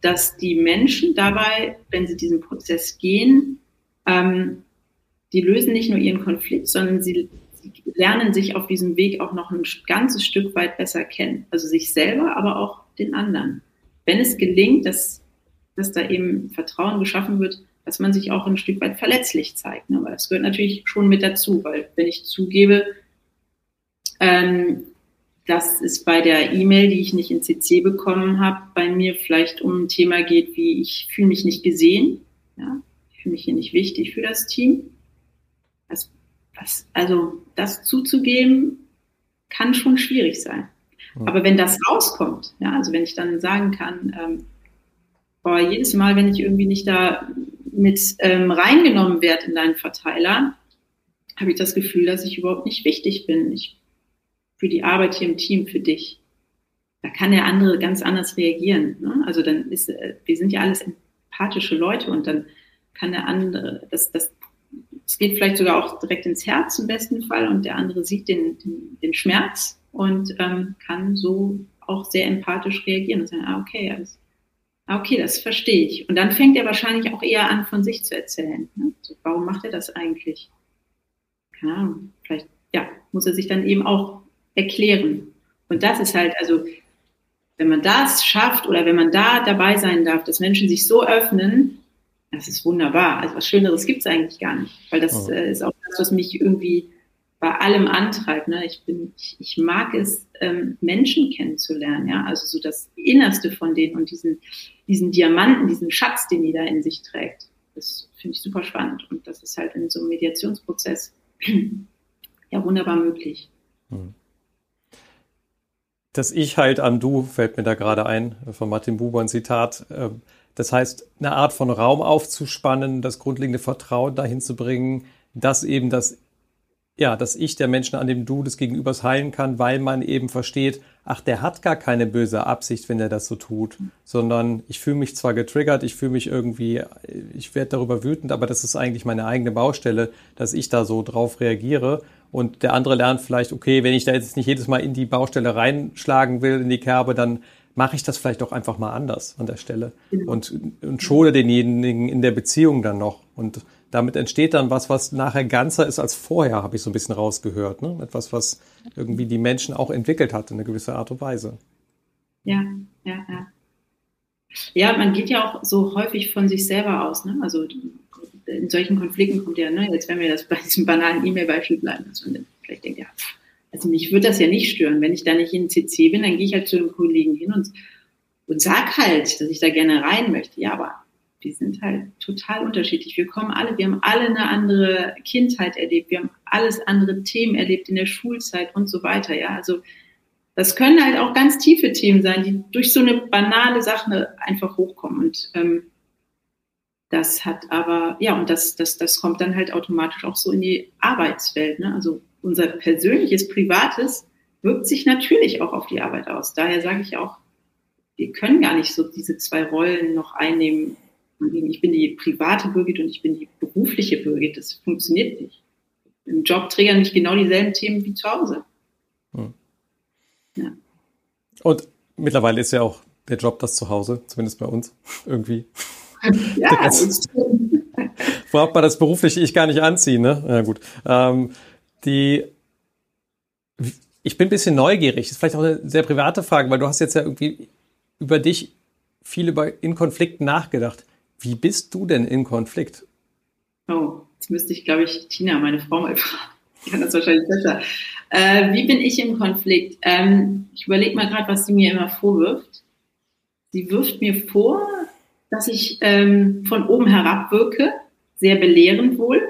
dass die Menschen dabei, wenn sie diesen Prozess gehen, ähm, die lösen nicht nur ihren Konflikt, sondern sie, lernen sich auf diesem Weg auch noch ein ganzes Stück weit besser kennen. Also sich selber, aber auch den anderen. Wenn es gelingt, dass, dass da eben Vertrauen geschaffen wird, dass man sich auch ein Stück weit verletzlich zeigt. Ne? Weil das gehört natürlich schon mit dazu, weil wenn ich zugebe, ähm, dass es bei der E-Mail, die ich nicht in CC bekommen habe, bei mir vielleicht um ein Thema geht, wie ich fühle mich nicht gesehen, ja? ich fühle mich hier nicht wichtig für das Team. Das, das, also das zuzugeben, kann schon schwierig sein. Ja. Aber wenn das rauskommt, ja, also wenn ich dann sagen kann, ähm, boah, jedes Mal, wenn ich irgendwie nicht da mit ähm, reingenommen werde in deinen Verteiler, habe ich das Gefühl, dass ich überhaupt nicht wichtig bin. Ich für die Arbeit hier im Team, für dich. Da kann der andere ganz anders reagieren. Ne? Also dann ist, äh, wir sind ja alles empathische Leute und dann kann der andere, das, das, es geht vielleicht sogar auch direkt ins Herz im besten Fall und der andere sieht den, den, den Schmerz und ähm, kann so auch sehr empathisch reagieren und sagen, ah, okay, alles, okay, das verstehe ich. Und dann fängt er wahrscheinlich auch eher an, von sich zu erzählen. Ne? So, warum macht er das eigentlich? Keine Ahnung, vielleicht, ja, muss er sich dann eben auch erklären. Und das ist halt, also, wenn man das schafft oder wenn man da dabei sein darf, dass Menschen sich so öffnen, das ist wunderbar. Also was Schöneres gibt es eigentlich gar nicht, weil das oh. äh, ist auch das, was mich irgendwie bei allem antreibt. Ne? Ich, bin, ich, ich mag es, ähm, Menschen kennenzulernen, ja, also so das Innerste von denen und diesen, diesen Diamanten, diesen Schatz, den jeder in sich trägt. Das finde ich super spannend und das ist halt in so einem Mediationsprozess ja wunderbar möglich. Hm das Ich halt am Du fällt mir da gerade ein, von Martin Buber ein Zitat. Ähm, das heißt, eine Art von Raum aufzuspannen, das grundlegende Vertrauen dahin zu bringen, dass eben das, ja, das Ich der Menschen an dem Du des Gegenübers heilen kann, weil man eben versteht, ach, der hat gar keine böse Absicht, wenn er das so tut, sondern ich fühle mich zwar getriggert, ich fühle mich irgendwie, ich werde darüber wütend, aber das ist eigentlich meine eigene Baustelle, dass ich da so drauf reagiere und der andere lernt vielleicht, okay, wenn ich da jetzt nicht jedes Mal in die Baustelle reinschlagen will, in die Kerbe, dann mache ich das vielleicht auch einfach mal anders an der Stelle genau. und, und schole denjenigen in der Beziehung dann noch. Und damit entsteht dann was, was nachher ganzer ist als vorher, habe ich so ein bisschen rausgehört. Ne? Etwas, was irgendwie die Menschen auch entwickelt hat in einer gewissen Art und Weise. Ja, ja, ja. Ja, man geht ja auch so häufig von sich selber aus. Ne? Also in solchen Konflikten kommt ja, ne, jetzt wenn wir das bei diesem banalen E-Mail-Beispiel bleiben, dass man vielleicht denkt, ja, also mich würde das ja nicht stören. Wenn ich da nicht in CC bin, dann gehe ich halt zu dem Kollegen hin und, und sag halt, dass ich da gerne rein möchte. Ja, aber wir sind halt total unterschiedlich. Wir kommen alle, wir haben alle eine andere Kindheit erlebt, wir haben alles andere Themen erlebt in der Schulzeit und so weiter. Ja, also das können halt auch ganz tiefe Themen sein, die durch so eine banale Sache einfach hochkommen. Und ähm, das hat aber, ja, und das, das, das kommt dann halt automatisch auch so in die Arbeitswelt. Ne? Also unser persönliches, privates wirkt sich natürlich auch auf die Arbeit aus. Daher sage ich auch, wir können gar nicht so diese zwei Rollen noch einnehmen. Ich bin die private Birgit und ich bin die berufliche Birgit. Das funktioniert nicht. Im Job triggern nicht genau dieselben Themen wie zu Hause. Hm. Ja. Und mittlerweile ist ja auch der Job das Zuhause, zumindest bei uns, irgendwie. Ja, das braucht man das berufliche Ich gar nicht anziehen, ne? Ja, gut. Ähm, die, ich bin ein bisschen neugierig. Das ist vielleicht auch eine sehr private Frage, weil du hast jetzt ja irgendwie über dich viel über in Konflikten nachgedacht. Wie bist du denn in Konflikt? Oh, jetzt müsste ich, glaube ich, Tina, meine Frau mal fragen. Ich kann das wahrscheinlich besser. Äh, wie bin ich im Konflikt? Ähm, ich überlege mal gerade, was sie mir immer vorwirft. Sie wirft mir vor, dass ich ähm, von oben herab wirke, sehr belehrend wohl.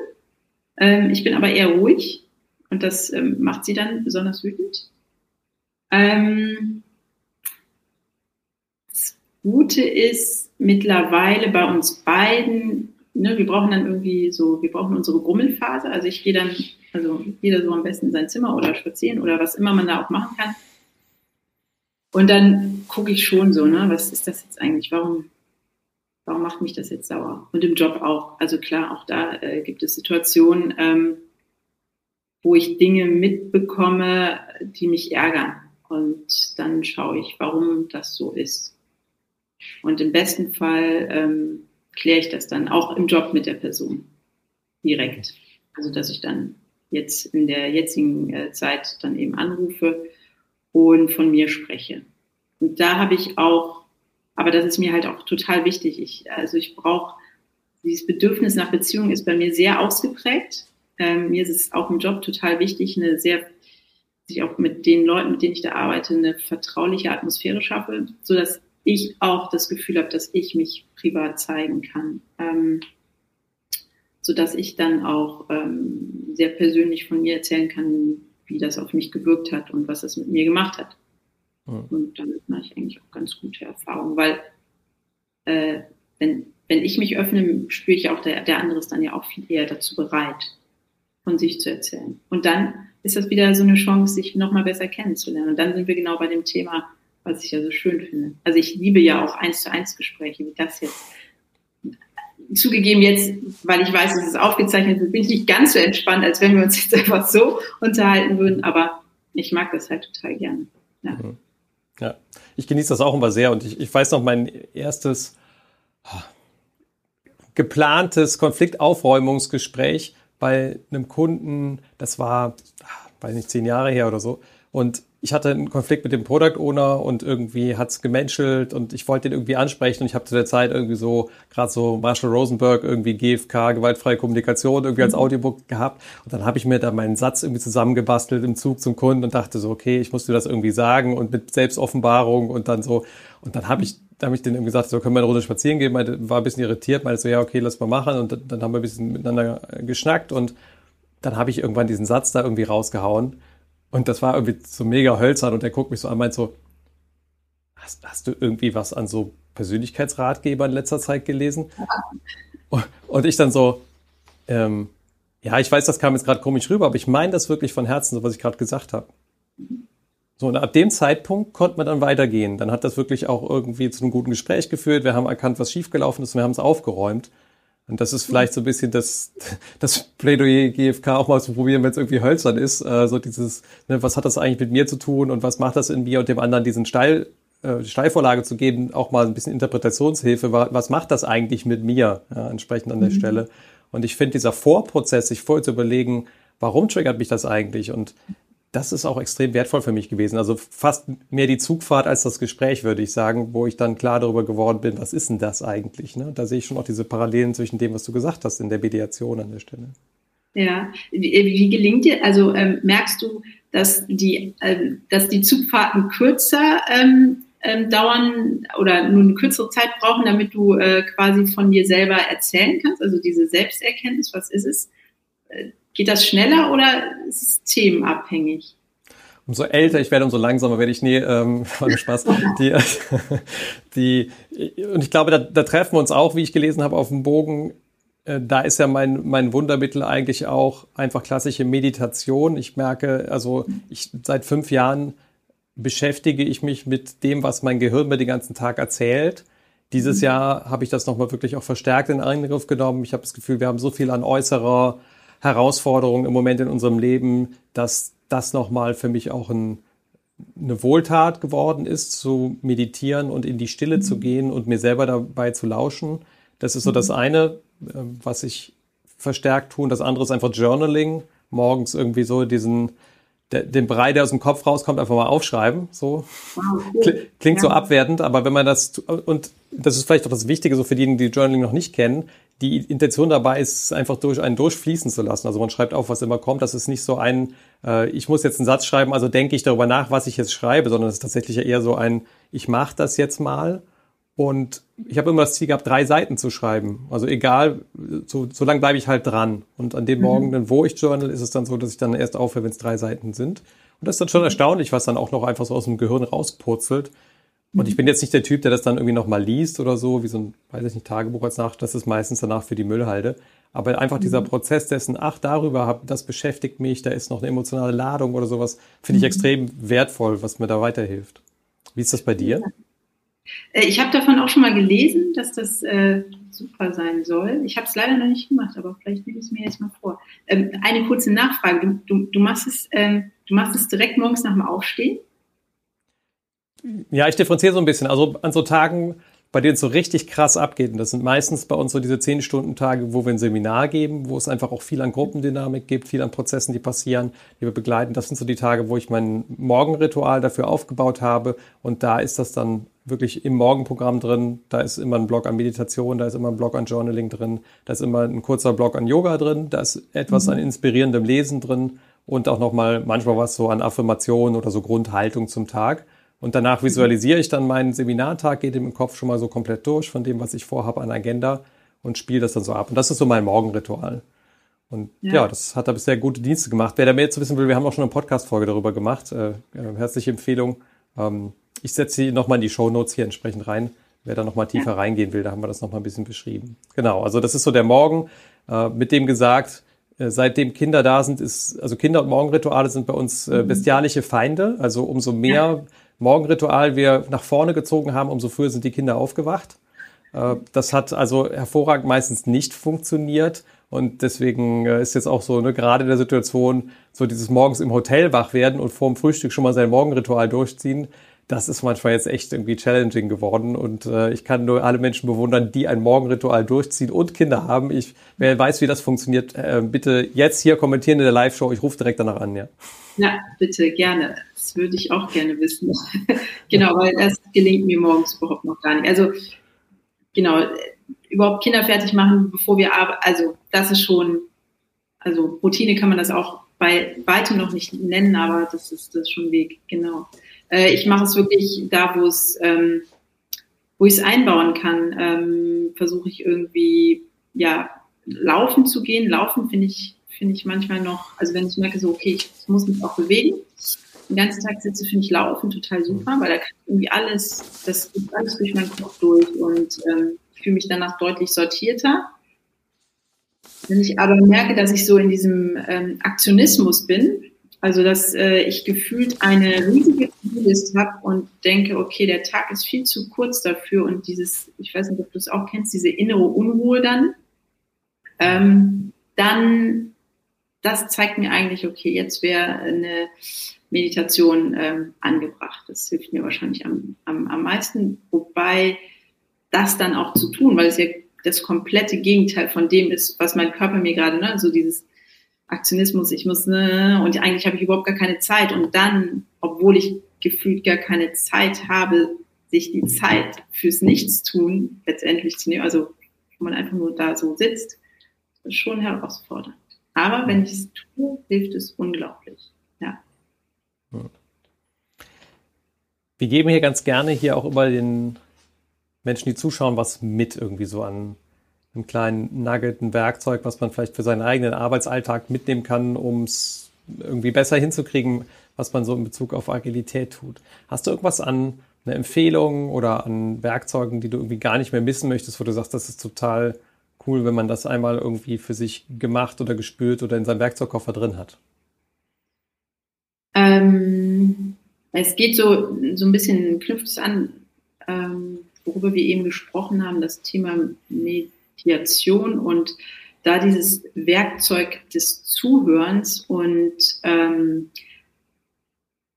Ähm, ich bin aber eher ruhig und das ähm, macht sie dann besonders wütend. Ähm, Gute ist mittlerweile bei uns beiden, ne, wir brauchen dann irgendwie so, wir brauchen unsere Grummelphase. Also ich gehe dann, also jeder so am besten in sein Zimmer oder spazieren oder was immer man da auch machen kann. Und dann gucke ich schon so, ne, was ist das jetzt eigentlich? Warum, warum macht mich das jetzt sauer? Und im Job auch. Also klar, auch da äh, gibt es Situationen, ähm, wo ich Dinge mitbekomme, die mich ärgern. Und dann schaue ich, warum das so ist. Und im besten Fall ähm, kläre ich das dann auch im Job mit der Person direkt. Also dass ich dann jetzt in der jetzigen äh, Zeit dann eben anrufe und von mir spreche. Und da habe ich auch, aber das ist mir halt auch total wichtig. Ich, also ich brauche dieses Bedürfnis nach Beziehung ist bei mir sehr ausgeprägt. Ähm, mir ist es auch im Job total wichtig, eine sehr, sich auch mit den Leuten, mit denen ich da arbeite, eine vertrauliche Atmosphäre schaffe, so dass ich auch das Gefühl habe, dass ich mich privat zeigen kann. Ähm, so dass ich dann auch ähm, sehr persönlich von mir erzählen kann, wie das auf mich gewirkt hat und was das mit mir gemacht hat. Mhm. Und damit mache ich eigentlich auch ganz gute Erfahrungen, weil äh, wenn, wenn ich mich öffne, spüre ich auch, der, der andere ist dann ja auch viel eher dazu bereit, von sich zu erzählen. Und dann ist das wieder so eine Chance, sich nochmal besser kennenzulernen. Und dann sind wir genau bei dem Thema, was ich ja so schön finde. Also ich liebe ja auch eins zu eins Gespräche wie das jetzt. Zugegeben jetzt, weil ich weiß, dass es aufgezeichnet wird, bin ich nicht ganz so entspannt, als wenn wir uns jetzt einfach so unterhalten würden. Aber ich mag das halt total gerne. Ja. Mhm. ja. Ich genieße das auch immer sehr und ich, ich weiß noch, mein erstes ah, geplantes Konfliktaufräumungsgespräch bei einem Kunden, das war, ah, weiß nicht, zehn Jahre her oder so. Und ich hatte einen Konflikt mit dem Product Owner und irgendwie hat's gemenschelt und ich wollte den irgendwie ansprechen und ich habe zu der Zeit irgendwie so gerade so Marshall Rosenberg irgendwie GFK gewaltfreie Kommunikation irgendwie als mhm. Audiobook gehabt. Und dann habe ich mir da meinen Satz irgendwie zusammengebastelt im Zug zum Kunden und dachte so okay ich musste das irgendwie sagen und mit Selbstoffenbarung und dann so. Und dann habe ich da habe ich den irgendwie gesagt so können wir eine Runde spazieren gehen? Meinte, war ein bisschen irritiert meinte so ja okay lass mal machen. Und dann, dann haben wir ein bisschen miteinander geschnackt und dann habe ich irgendwann diesen Satz da irgendwie rausgehauen und das war irgendwie so mega hölzern und er guckt mich so an, meint so, hast, hast du irgendwie was an so Persönlichkeitsratgeber in letzter Zeit gelesen? Und, und ich dann so, ähm, ja, ich weiß, das kam jetzt gerade komisch rüber, aber ich meine das wirklich von Herzen, so was ich gerade gesagt habe. So, und ab dem Zeitpunkt konnte man dann weitergehen. Dann hat das wirklich auch irgendwie zu einem guten Gespräch geführt. Wir haben erkannt, was schiefgelaufen ist und wir haben es aufgeräumt. Und das ist vielleicht so ein bisschen das, das Plädoyer GFK auch mal zu probieren, wenn es irgendwie hölzern ist. Äh, so dieses, ne, was hat das eigentlich mit mir zu tun und was macht das in mir und dem anderen diesen Steil, äh, Steilvorlage zu geben, auch mal ein bisschen Interpretationshilfe. Was macht das eigentlich mit mir, ja, entsprechend an der mhm. Stelle? Und ich finde, dieser Vorprozess, sich vorher zu überlegen, warum triggert mich das eigentlich? Und das ist auch extrem wertvoll für mich gewesen. Also fast mehr die Zugfahrt als das Gespräch, würde ich sagen, wo ich dann klar darüber geworden bin, was ist denn das eigentlich? Ne? Da sehe ich schon auch diese Parallelen zwischen dem, was du gesagt hast in der Mediation an der Stelle. Ja, wie, wie gelingt dir, also ähm, merkst du, dass die, ähm, dass die Zugfahrten kürzer ähm, ähm, dauern oder nur eine kürzere Zeit brauchen, damit du äh, quasi von dir selber erzählen kannst? Also diese Selbsterkenntnis, was ist es? Geht das schneller oder ist es themenabhängig? Umso älter ich werde, umso langsamer werde ich. Nee, ähm, war nur Spaß. Die, die, und ich glaube, da, da treffen wir uns auch, wie ich gelesen habe, auf dem Bogen. Äh, da ist ja mein, mein Wundermittel eigentlich auch einfach klassische Meditation. Ich merke, also ich seit fünf Jahren beschäftige ich mich mit dem, was mein Gehirn mir den ganzen Tag erzählt. Dieses mhm. Jahr habe ich das nochmal wirklich auch verstärkt in Angriff genommen. Ich habe das Gefühl, wir haben so viel an äußerer Herausforderung im Moment in unserem Leben, dass das nochmal für mich auch ein, eine Wohltat geworden ist, zu meditieren und in die Stille mhm. zu gehen und mir selber dabei zu lauschen. Das ist so das mhm. eine, ähm, was ich verstärkt tue. Das andere ist einfach Journaling. Morgens irgendwie so diesen, den Brei, der aus dem Kopf rauskommt, einfach mal aufschreiben. So klingt ja. so abwertend, aber wenn man das und das ist vielleicht auch das Wichtige so für diejenigen, die Journaling noch nicht kennen die Intention dabei ist, einfach durch einen durchfließen zu lassen. Also man schreibt auf, was immer kommt. Das ist nicht so ein, äh, ich muss jetzt einen Satz schreiben, also denke ich darüber nach, was ich jetzt schreibe, sondern es ist tatsächlich eher so ein, ich mache das jetzt mal. Und ich habe immer das Ziel gehabt, drei Seiten zu schreiben. Also egal, so, so lange bleibe ich halt dran. Und an dem mhm. Morgen, wo ich journal, ist es dann so, dass ich dann erst aufhöre, wenn es drei Seiten sind. Und das ist dann schon erstaunlich, was dann auch noch einfach so aus dem Gehirn rauspurzelt. Und ich bin jetzt nicht der Typ, der das dann irgendwie nochmal liest oder so, wie so ein, weiß ich nicht, Tagebuch als Nacht. Das ist meistens danach für die Müllhalde. Aber einfach dieser mhm. Prozess dessen, ach, darüber, hab, das beschäftigt mich, da ist noch eine emotionale Ladung oder sowas, finde ich mhm. extrem wertvoll, was mir da weiterhilft. Wie ist das bei dir? Äh, ich habe davon auch schon mal gelesen, dass das äh, super sein soll. Ich habe es leider noch nicht gemacht, aber vielleicht nehme ich es mir jetzt mal vor. Ähm, eine kurze Nachfrage. Du, du, machst es, ähm, du machst es direkt morgens nach dem Aufstehen? Ja, ich differenziere so ein bisschen. Also an so Tagen, bei denen es so richtig krass abgeht, und das sind meistens bei uns so diese 10-Stunden-Tage, wo wir ein Seminar geben, wo es einfach auch viel an Gruppendynamik gibt, viel an Prozessen, die passieren, die wir begleiten. Das sind so die Tage, wo ich mein Morgenritual dafür aufgebaut habe. Und da ist das dann wirklich im Morgenprogramm drin. Da ist immer ein Blog an Meditation, da ist immer ein Blog an Journaling drin, da ist immer ein kurzer Blog an Yoga drin, da ist etwas mhm. an inspirierendem Lesen drin und auch nochmal manchmal was so an Affirmationen oder so Grundhaltung zum Tag. Und danach visualisiere ich dann meinen Seminartag, gehe dem im Kopf schon mal so komplett durch von dem, was ich vorhabe an Agenda und spiele das dann so ab. Und das ist so mein Morgenritual. Und ja. ja, das hat da bisher gute Dienste gemacht. Wer da mehr zu wissen will, wir haben auch schon eine Podcast-Folge darüber gemacht. Äh, äh, herzliche Empfehlung. Ähm, ich setze sie nochmal in die Show Notes hier entsprechend rein. Wer da nochmal tiefer ja. reingehen will, da haben wir das nochmal ein bisschen beschrieben. Genau, also das ist so der Morgen. Äh, mit dem gesagt, äh, seitdem Kinder da sind, ist, also Kinder- und Morgenrituale sind bei uns äh, mhm. bestialische Feinde. Also umso mehr ja. Morgenritual wir nach vorne gezogen haben, umso früher sind die Kinder aufgewacht. Äh, das hat also hervorragend meistens nicht funktioniert. Und deswegen äh, ist jetzt auch so, ne, gerade in der Situation, so dieses morgens im Hotel wach werden und vorm Frühstück schon mal sein Morgenritual durchziehen, das ist manchmal jetzt echt irgendwie challenging geworden. Und äh, ich kann nur alle Menschen bewundern, die ein Morgenritual durchziehen und Kinder haben. Ich, wer weiß, wie das funktioniert, äh, bitte jetzt hier kommentieren in der Live-Show. Ich rufe direkt danach an, ja. Ja, bitte, gerne. Das würde ich auch gerne wissen. genau, weil das gelingt mir morgens überhaupt noch gar nicht. Also, genau, überhaupt Kinder fertig machen, bevor wir arbeiten. Also, das ist schon, also Routine kann man das auch bei weitem noch nicht nennen, aber das ist, das ist schon Weg, genau. Äh, ich mache es wirklich da, wo es, ähm, wo ich es einbauen kann, ähm, versuche ich irgendwie, ja, laufen zu gehen. Laufen finde ich finde ich manchmal noch, also wenn ich merke, so, okay, ich muss mich auch bewegen, den ganzen Tag sitze, finde ich Laufen total super, weil da kann ich irgendwie alles, das geht alles durch meinen Kopf durch und ähm, ich fühle mich danach deutlich sortierter. Wenn ich aber merke, dass ich so in diesem ähm, Aktionismus bin, also dass äh, ich gefühlt eine riesige To-Do-List habe und denke, okay, der Tag ist viel zu kurz dafür und dieses, ich weiß nicht, ob du es auch kennst, diese innere Unruhe dann, ähm, dann das zeigt mir eigentlich, okay, jetzt wäre eine Meditation ähm, angebracht. Das hilft mir wahrscheinlich am, am, am meisten. Wobei das dann auch zu tun, weil es ja das komplette Gegenteil von dem ist, was mein Körper mir gerade, ne, so dieses Aktionismus, ich muss, ne, und eigentlich habe ich überhaupt gar keine Zeit. Und dann, obwohl ich gefühlt gar keine Zeit habe, sich die Zeit fürs Nichtstun letztendlich zu nehmen, also wenn man einfach nur da so sitzt, ist schon herausfordernd. Aber wenn ich es tue, hilft es unglaublich. Ja. Wir geben hier ganz gerne hier auch immer den Menschen, die zuschauen, was mit irgendwie so an einem kleinen Nugget, ein Werkzeug, was man vielleicht für seinen eigenen Arbeitsalltag mitnehmen kann, um es irgendwie besser hinzukriegen, was man so in Bezug auf Agilität tut. Hast du irgendwas an eine Empfehlung oder an Werkzeugen, die du irgendwie gar nicht mehr missen möchtest, wo du sagst, das ist total cool, wenn man das einmal irgendwie für sich gemacht oder gespürt oder in seinem Werkzeugkoffer drin hat? Ähm, es geht so, so ein bisschen, knüpft es an, ähm, worüber wir eben gesprochen haben, das Thema Mediation und da dieses Werkzeug des Zuhörens und ähm,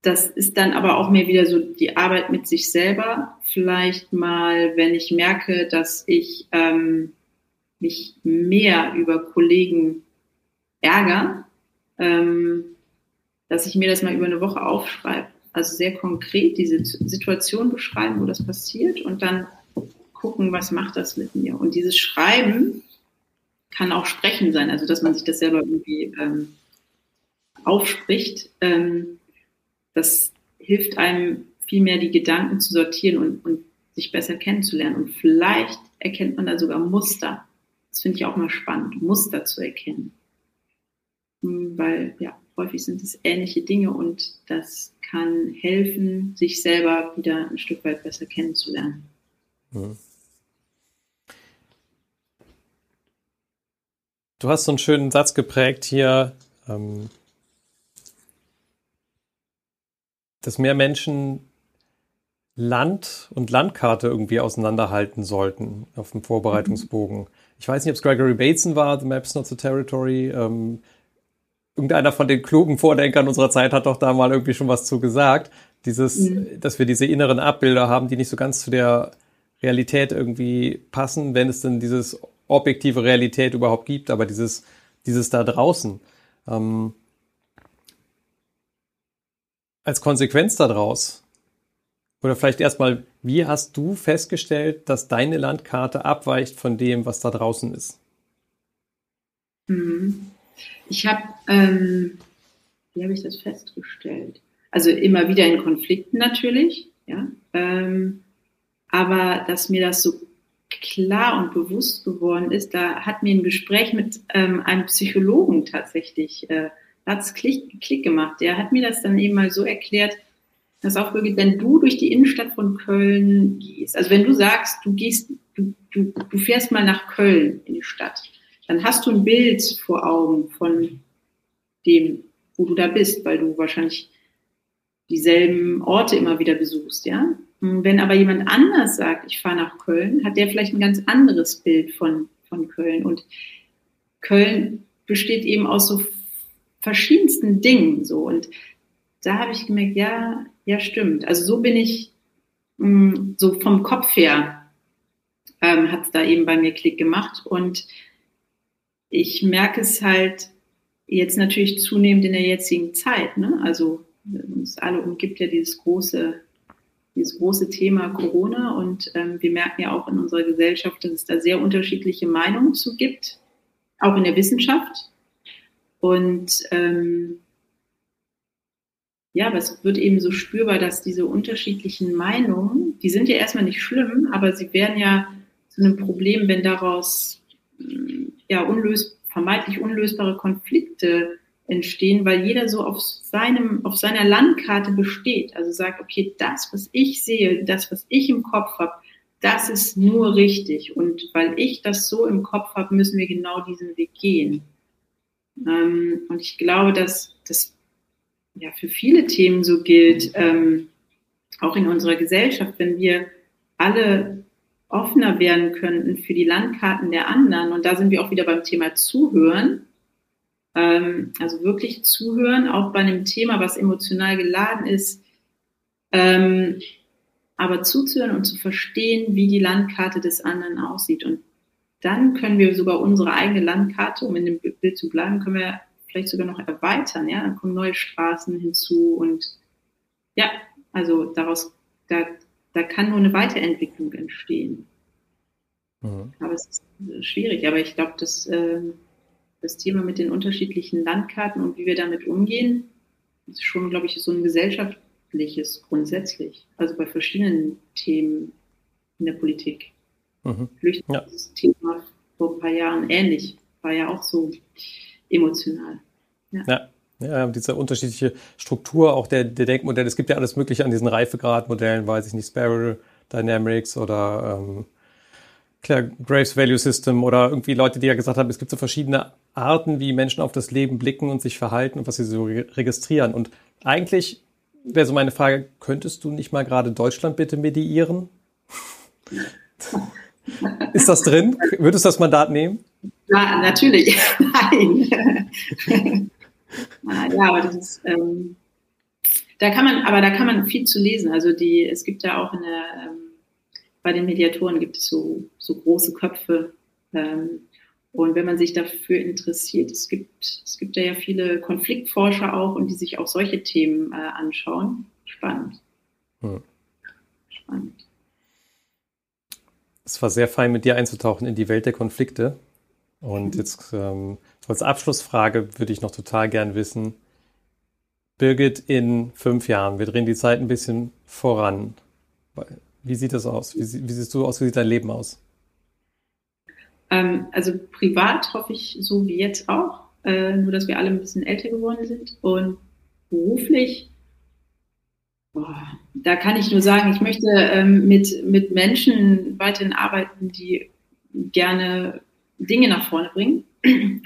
das ist dann aber auch mehr wieder so die Arbeit mit sich selber. Vielleicht mal, wenn ich merke, dass ich ähm, mich mehr über Kollegen ärgere, ähm, dass ich mir das mal über eine Woche aufschreibe. Also sehr konkret diese Situation beschreiben, wo das passiert und dann gucken, was macht das mit mir. Und dieses Schreiben kann auch Sprechen sein, also dass man sich das selber irgendwie ähm, aufspricht. Ähm, das hilft einem viel mehr die Gedanken zu sortieren und, und sich besser kennenzulernen. Und vielleicht erkennt man da sogar Muster. Das finde ich auch mal spannend, Muster zu erkennen. Hm, weil, ja, häufig sind es ähnliche Dinge und das kann helfen, sich selber wieder ein Stück weit besser kennenzulernen. Mhm. Du hast so einen schönen Satz geprägt hier, ähm, dass mehr Menschen Land und Landkarte irgendwie auseinanderhalten sollten auf dem Vorbereitungsbogen. Ich weiß nicht, ob es Gregory Bateson war, The Maps Not the Territory. Ähm, irgendeiner von den klugen Vordenkern unserer Zeit hat doch da mal irgendwie schon was zu gesagt. Dieses, mhm. dass wir diese inneren Abbilder haben, die nicht so ganz zu der Realität irgendwie passen, wenn es denn dieses objektive Realität überhaupt gibt, aber dieses, dieses da draußen. Ähm, als Konsequenz daraus, oder vielleicht erstmal, wie hast du festgestellt, dass deine Landkarte abweicht von dem, was da draußen ist? Mhm. Ich habe, ähm, wie habe ich das festgestellt? Also immer wieder in Konflikten natürlich, ja. Ähm, aber dass mir das so klar und bewusst geworden ist, da hat mir ein Gespräch mit ähm, einem Psychologen tatsächlich, äh, hat's Klick, Klick gemacht. Der hat mir das dann eben mal so erklärt, dass auch wirklich, wenn du durch die Innenstadt von Köln gehst, also wenn du sagst, du gehst, du, du, du fährst mal nach Köln in die Stadt, dann hast du ein Bild vor Augen von dem, wo du da bist, weil du wahrscheinlich dieselben Orte immer wieder besuchst, ja. Wenn aber jemand anders sagt, ich fahre nach Köln, hat der vielleicht ein ganz anderes Bild von, von Köln. Und Köln besteht eben aus so verschiedensten Dingen, so. Und da habe ich gemerkt, ja, ja, stimmt. Also so bin ich, so vom Kopf her, ähm, hat es da eben bei mir Klick gemacht. Und ich merke es halt jetzt natürlich zunehmend in der jetzigen Zeit. Ne? Also uns alle umgibt ja dieses große, dieses große Thema Corona und ähm, wir merken ja auch in unserer Gesellschaft, dass es da sehr unterschiedliche Meinungen zu gibt, auch in der Wissenschaft. Und ähm, ja, aber es wird eben so spürbar, dass diese unterschiedlichen Meinungen, die sind ja erstmal nicht schlimm, aber sie werden ja zu einem Problem, wenn daraus ja unlös vermeintlich unlösbare Konflikte entstehen, weil jeder so auf seinem, auf seiner Landkarte besteht. Also sagt, okay, das, was ich sehe, das, was ich im Kopf habe, das ist nur richtig. Und weil ich das so im Kopf habe, müssen wir genau diesen Weg gehen. Ähm, und ich glaube, dass das ja für viele Themen so gilt, ähm, auch in unserer Gesellschaft, wenn wir alle offener werden könnten für die Landkarten der anderen. Und da sind wir auch wieder beim Thema Zuhören ähm, also wirklich zuhören, auch bei einem Thema, was emotional geladen ist, ähm, aber zuzuhören und zu verstehen, wie die Landkarte des anderen aussieht. Und dann können wir sogar unsere eigene Landkarte, um in dem Bild zu bleiben, können wir vielleicht sogar noch erweitern. Ja, dann kommen neue Straßen hinzu und ja, also daraus, da, da kann nur eine Weiterentwicklung entstehen. Mhm. Aber es ist schwierig. Aber ich glaube, dass ähm, das Thema mit den unterschiedlichen Landkarten und wie wir damit umgehen, ist schon, glaube ich, so ein gesellschaftliches grundsätzlich. Also bei verschiedenen Themen in der Politik. Mhm. Flüchtlingsthema ja. vor ein paar Jahren ähnlich, war ja auch so emotional. Ja. ja. Ja, diese unterschiedliche Struktur auch der, der Denkmodelle. Es gibt ja alles Mögliche an diesen Reifegradmodellen, weiß ich nicht, Spiral Dynamics oder ähm, Claire Graves Value System oder irgendwie Leute, die ja gesagt haben, es gibt so verschiedene Arten, wie Menschen auf das Leben blicken und sich verhalten und was sie so registrieren. Und eigentlich wäre so meine Frage, könntest du nicht mal gerade Deutschland bitte mediieren? Ist das drin? Würdest du das Mandat nehmen? Ja, natürlich. Nein. ja, aber das ist, ähm, da kann man, aber da kann man viel zu lesen. Also die, es gibt ja auch in der ähm, bei den Mediatoren gibt es so, so große Köpfe. Ähm, und wenn man sich dafür interessiert, es gibt, es gibt ja viele Konfliktforscher auch und die sich auch solche Themen äh, anschauen. Spannend. Hm. Spannend. Es war sehr fein, mit dir einzutauchen in die Welt der Konflikte. Und mhm. jetzt ähm, als Abschlussfrage würde ich noch total gern wissen, Birgit in fünf Jahren, wir drehen die Zeit ein bisschen voran. Wie sieht das aus? Wie, wie siehst du aus? Wie sieht dein Leben aus? Ähm, also privat hoffe ich so wie jetzt auch. äh, nur dass wir alle ein bisschen älter geworden sind. Und beruflich, da kann ich nur sagen, ich möchte ähm, mit, mit Menschen weiterhin arbeiten, die gerne Dinge nach vorne bringen.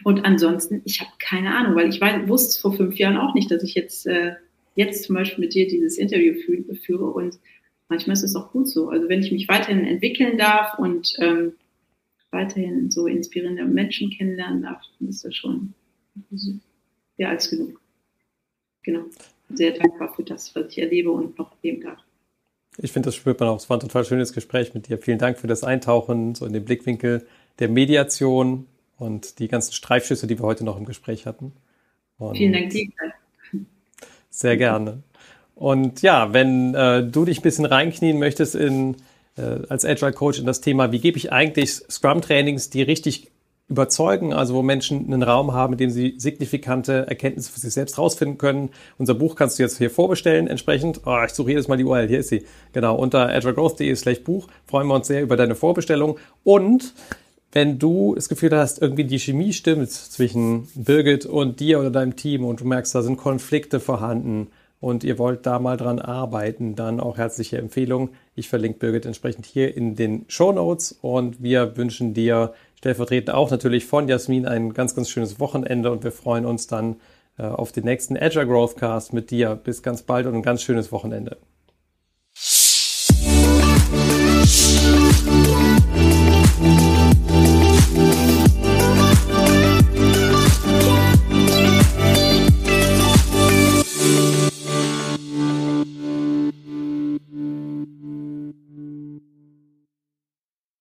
Und ansonsten, ich habe keine Ahnung, weil ich weiß, wusste vor fünf Jahren auch nicht, dass ich jetzt, äh, jetzt zum Beispiel mit dir dieses Interview führe. Und manchmal ist es auch gut so. Also wenn ich mich weiterhin entwickeln darf und ähm, weiterhin so inspirierende Menschen kennenlernen darf, dann ist das schon mehr als genug. Genau. Sehr dankbar für das, was ich erlebe und noch erleben darf. Ich finde, das spürt man auch. Es war ein total schönes Gespräch mit dir. Vielen Dank für das Eintauchen so in den Blickwinkel der Mediation und die ganzen Streifschüsse, die wir heute noch im Gespräch hatten. Und Vielen Dank dir. Sehr gerne. Und ja, wenn äh, du dich ein bisschen reinknien möchtest in, äh, als Agile Coach in das Thema, wie gebe ich eigentlich Scrum-Trainings, die richtig überzeugen, also wo Menschen einen Raum haben, in dem sie signifikante Erkenntnisse für sich selbst rausfinden können. Unser Buch kannst du jetzt hier vorbestellen, entsprechend. Oh, ich suche jedes Mal die URL, hier ist sie. Genau, unter agilegrowth.de slash Buch. Freuen wir uns sehr über deine Vorbestellung. Und wenn du das Gefühl hast, irgendwie die Chemie stimmt zwischen Birgit und dir oder deinem Team und du merkst, da sind Konflikte vorhanden und ihr wollt da mal dran arbeiten, dann auch herzliche Empfehlung. Ich verlinke Birgit entsprechend hier in den Show Notes und wir wünschen dir stellvertretend auch natürlich von Jasmin ein ganz, ganz schönes Wochenende und wir freuen uns dann äh, auf den nächsten Agile Growth Cast mit dir. Bis ganz bald und ein ganz schönes Wochenende.